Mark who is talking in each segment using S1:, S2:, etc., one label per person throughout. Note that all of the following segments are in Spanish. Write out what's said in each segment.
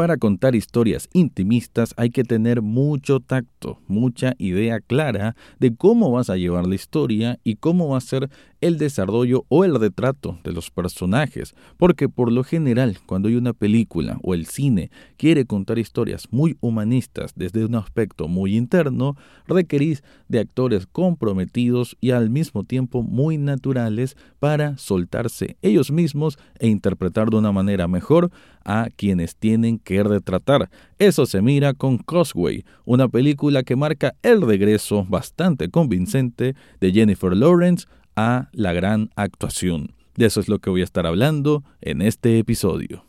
S1: para contar historias intimistas hay que tener mucho tacto, mucha idea clara de cómo vas a llevar la historia y cómo va a ser el desarrollo o el retrato de los personajes, porque por lo general cuando hay una película o el cine quiere contar historias muy humanistas desde un aspecto muy interno, requerís de actores comprometidos y al mismo tiempo muy naturales para soltarse ellos mismos e interpretar de una manera mejor a quienes tienen que retratar. Eso se mira con Cosway, una película que marca el regreso bastante convincente de Jennifer Lawrence a la gran actuación. De eso es lo que voy a estar hablando en este episodio.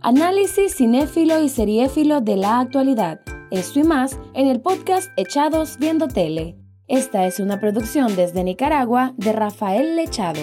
S2: Análisis cinéfilo y seriéfilo de la actualidad. Esto y más en el podcast Echados Viendo Tele. Esta es una producción desde Nicaragua de Rafael Lechado.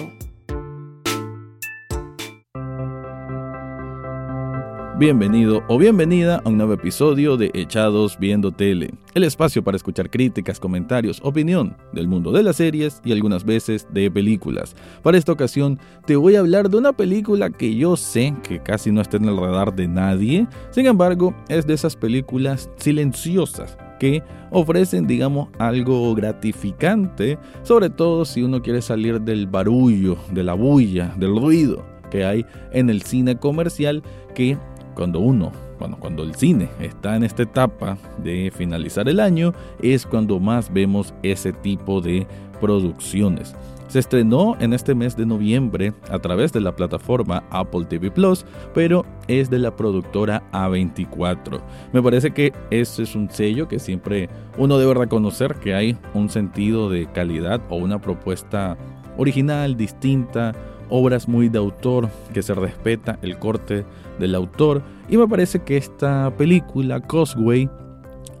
S1: Bienvenido o bienvenida a un nuevo episodio de Echados Viendo Tele, el espacio para escuchar críticas, comentarios, opinión del mundo de las series y algunas veces de películas. Para esta ocasión te voy a hablar de una película que yo sé que casi no está en el radar de nadie, sin embargo es de esas películas silenciosas que ofrecen, digamos, algo gratificante, sobre todo si uno quiere salir del barullo, de la bulla, del ruido que hay en el cine comercial que cuando uno, bueno, cuando el cine está en esta etapa de finalizar el año, es cuando más vemos ese tipo de producciones. Se estrenó en este mes de noviembre a través de la plataforma Apple TV Plus, pero es de la productora A24. Me parece que ese es un sello que siempre uno debe reconocer que hay un sentido de calidad o una propuesta original, distinta, obras muy de autor, que se respeta el corte del autor. Y me parece que esta película, Cosway,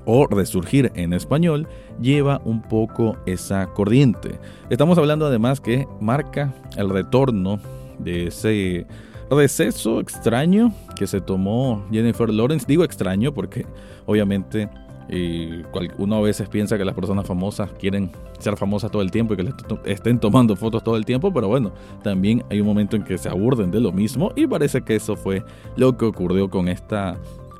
S1: o Resurgir en español, lleva un poco esa corriente. Estamos hablando además que marca el retorno de ese receso extraño que se tomó Jennifer Lawrence. Digo extraño porque obviamente y uno a veces piensa que las personas famosas quieren ser famosas todo el tiempo y que les estén tomando fotos todo el tiempo, pero bueno, también hay un momento en que se aburden de lo mismo y parece que eso fue lo que ocurrió con esta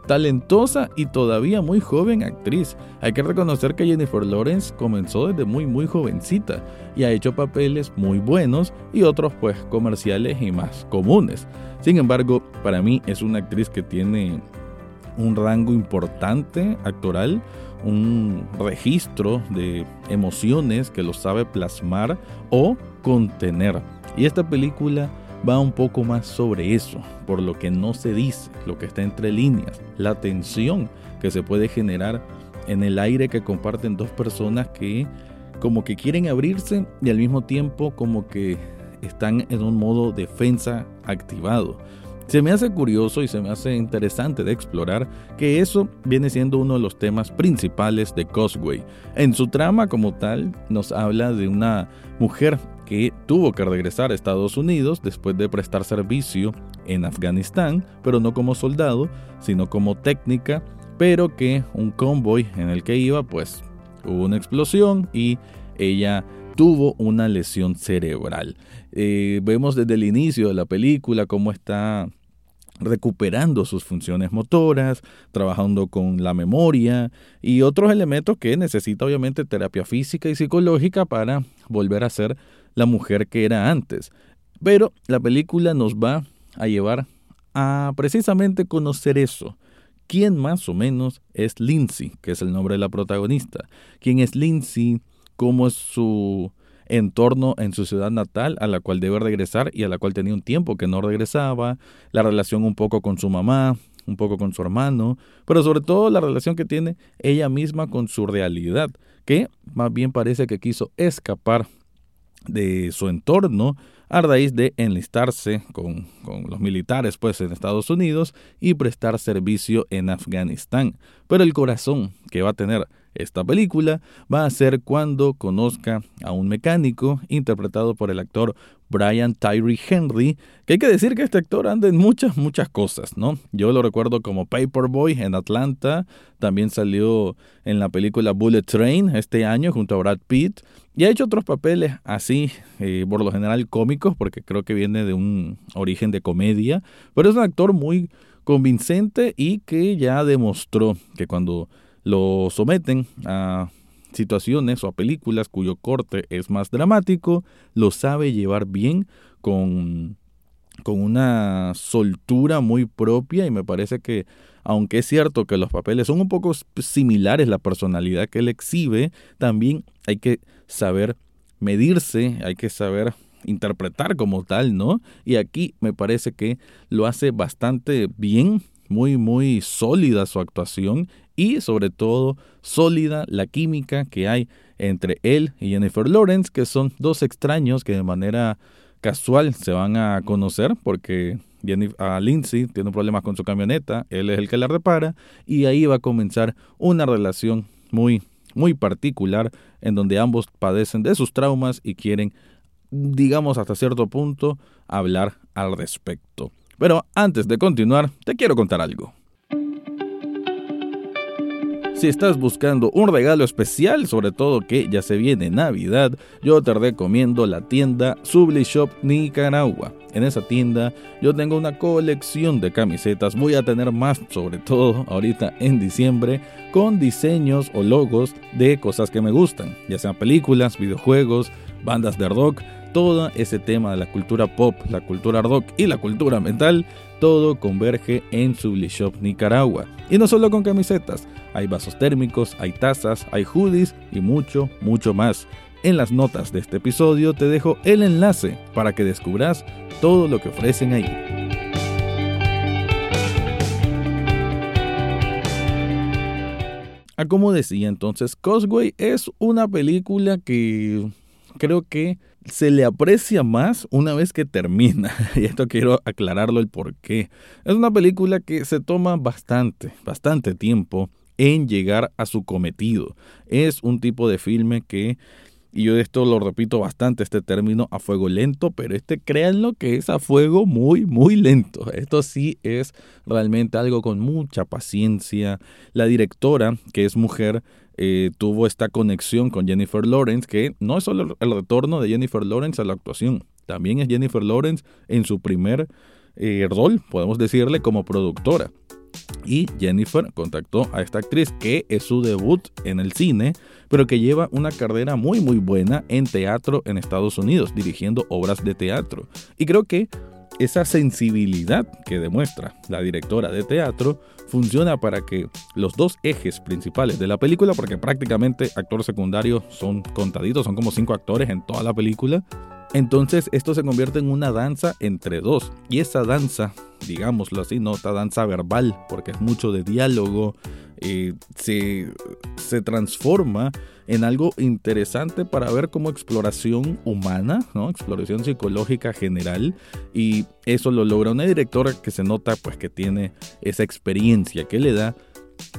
S1: talentosa y todavía muy joven actriz. Hay que reconocer que Jennifer Lawrence comenzó desde muy muy jovencita y ha hecho papeles muy buenos y otros pues comerciales y más comunes. Sin embargo, para mí es una actriz que tiene un rango importante actoral, un registro de emociones que lo sabe plasmar o contener. Y esta película va un poco más sobre eso, por lo que no se dice, lo que está entre líneas, la tensión que se puede generar en el aire que comparten dos personas que como que quieren abrirse y al mismo tiempo como que están en un modo defensa activado. Se me hace curioso y se me hace interesante de explorar que eso viene siendo uno de los temas principales de Cosway. En su trama como tal nos habla de una mujer que tuvo que regresar a Estados Unidos después de prestar servicio en Afganistán, pero no como soldado, sino como técnica, pero que un convoy en el que iba pues hubo una explosión y ella tuvo una lesión cerebral. Eh, vemos desde el inicio de la película cómo está recuperando sus funciones motoras, trabajando con la memoria y otros elementos que necesita obviamente terapia física y psicológica para volver a ser la mujer que era antes. Pero la película nos va a llevar a precisamente conocer eso. ¿Quién más o menos es Lindsay, que es el nombre de la protagonista? ¿Quién es Lindsay? ¿Cómo es su entorno en su ciudad natal a la cual debe regresar y a la cual tenía un tiempo que no regresaba, la relación un poco con su mamá, un poco con su hermano, pero sobre todo la relación que tiene ella misma con su realidad, que más bien parece que quiso escapar de su entorno a raíz de enlistarse con, con, los militares pues en Estados Unidos y prestar servicio en Afganistán. Pero el corazón que va a tener esta película va a ser cuando conozca a un mecánico interpretado por el actor Brian Tyree Henry, que hay que decir que este actor anda en muchas, muchas cosas, ¿no? Yo lo recuerdo como Paperboy en Atlanta, también salió en la película Bullet Train este año junto a Brad Pitt, y ha hecho otros papeles así, eh, por lo general cómicos, porque creo que viene de un origen de comedia, pero es un actor muy convincente y que ya demostró que cuando lo someten a situaciones o a películas cuyo corte es más dramático, lo sabe llevar bien con, con una soltura muy propia y me parece que aunque es cierto que los papeles son un poco similares, la personalidad que él exhibe, también hay que saber medirse, hay que saber interpretar como tal, ¿no? Y aquí me parece que lo hace bastante bien, muy, muy sólida su actuación y sobre todo sólida la química que hay entre él y Jennifer Lawrence, que son dos extraños que de manera casual se van a conocer porque a Lindsay tiene problemas con su camioneta, él es el que la repara y ahí va a comenzar una relación muy muy particular en donde ambos padecen de sus traumas y quieren digamos hasta cierto punto hablar al respecto. Pero antes de continuar, te quiero contar algo. Si estás buscando un regalo especial, sobre todo que ya se viene Navidad, yo te recomiendo la tienda Subli Shop Nicaragua. En esa tienda yo tengo una colección de camisetas, voy a tener más sobre todo ahorita en diciembre, con diseños o logos de cosas que me gustan, ya sean películas, videojuegos, bandas de rock, todo ese tema de la cultura pop, la cultura rock y la cultura mental, todo converge en Shop Nicaragua. Y no solo con camisetas, hay vasos térmicos, hay tazas, hay hoodies y mucho, mucho más. En las notas de este episodio te dejo el enlace para que descubras todo lo que ofrecen ahí. Ah, como decía entonces, Cosway es una película que creo que se le aprecia más una vez que termina. Y esto quiero aclararlo el por qué. Es una película que se toma bastante, bastante tiempo en llegar a su cometido. Es un tipo de filme que, y yo esto lo repito bastante, este término a fuego lento, pero este créanlo que es a fuego muy, muy lento. Esto sí es realmente algo con mucha paciencia. La directora, que es mujer, eh, tuvo esta conexión con Jennifer Lawrence, que no es solo el retorno de Jennifer Lawrence a la actuación, también es Jennifer Lawrence en su primer eh, rol, podemos decirle, como productora. Y Jennifer contactó a esta actriz que es su debut en el cine, pero que lleva una carrera muy muy buena en teatro en Estados Unidos, dirigiendo obras de teatro. Y creo que esa sensibilidad que demuestra la directora de teatro funciona para que los dos ejes principales de la película, porque prácticamente actores secundarios son contaditos, son como cinco actores en toda la película, entonces esto se convierte en una danza entre dos. Y esa danza, digámoslo así, no esta danza verbal, porque es mucho de diálogo, eh, se, se transforma en algo interesante para ver como exploración humana, ¿no? exploración psicológica general y eso lo logra una directora que se nota pues que tiene esa experiencia que le da,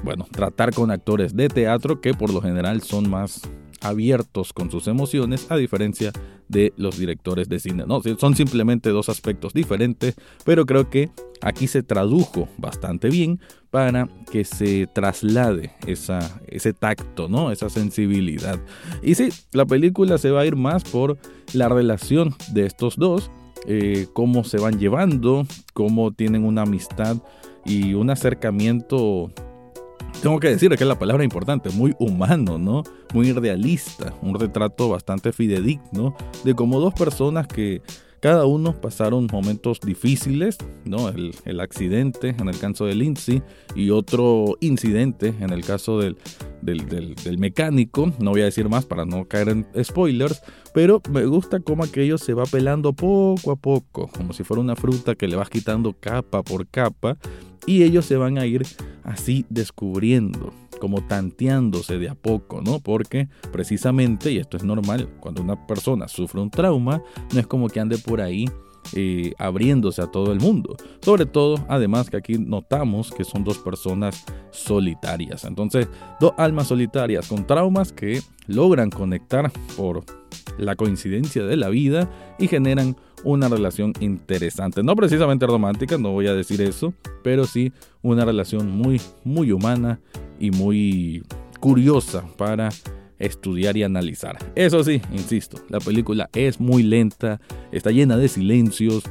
S1: bueno, tratar con actores de teatro que por lo general son más abiertos con sus emociones, a diferencia de los directores de cine. No, son simplemente dos aspectos diferentes, pero creo que aquí se tradujo bastante bien para que se traslade esa, ese tacto, ¿no? esa sensibilidad. Y sí, la película se va a ir más por la relación de estos dos, eh, cómo se van llevando, cómo tienen una amistad y un acercamiento tengo que decir que la palabra importante, muy humano, ¿no? Muy realista, un retrato bastante fidedigno de como dos personas que cada uno pasaron momentos difíciles, ¿no? El, accidente en el caso de Lindsay y otro incidente en el caso del, del, mecánico. No voy a decir más para no caer en spoilers, pero me gusta cómo aquello se va pelando poco a poco, como si fuera una fruta que le vas quitando capa por capa y ellos se van a ir así descubriendo, como tanteándose de a poco, ¿no? Porque precisamente, y esto es normal, cuando una persona sufre un trauma, no es como que ande por ahí abriéndose a todo el mundo. Sobre todo, además que aquí notamos que son dos personas solitarias. Entonces, dos almas solitarias con traumas que logran conectar por la coincidencia de la vida y generan una relación interesante. No precisamente romántica, no voy a decir eso, pero sí una relación muy, muy humana y muy curiosa para estudiar y analizar. Eso sí, insisto, la película es muy lenta, está llena de silencios,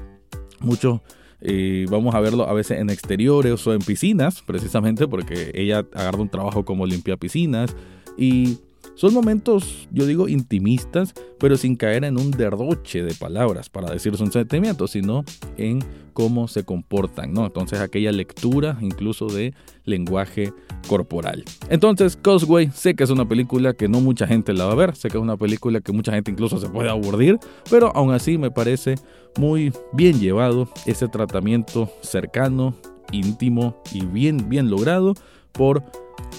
S1: mucho Eh, vamos a verlo a veces en exteriores o en piscinas, precisamente porque ella agarra un trabajo como limpia piscinas y son momentos, yo digo, intimistas, pero sin caer en un derroche de palabras para decir sus sentimientos, sino en cómo se comportan, ¿no? Entonces aquella lectura incluso de lenguaje corporal. Entonces, Cosway, sé que es una película que no mucha gente la va a ver, sé que es una película que mucha gente incluso se puede aburrir, pero aún así me parece muy bien llevado ese tratamiento cercano, íntimo y bien, bien logrado por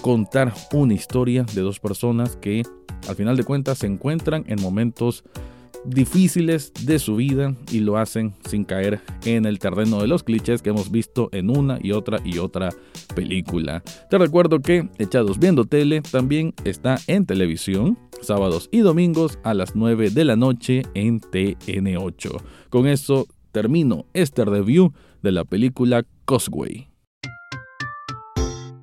S1: contar una historia de dos personas que al final de cuentas se encuentran en momentos difíciles de su vida y lo hacen sin caer en el terreno de los clichés que hemos visto en una y otra y otra película. Te recuerdo que Echados Viendo Tele también está en televisión sábados y domingos a las 9 de la noche en TN8. Con eso termino este review de la película Cosway.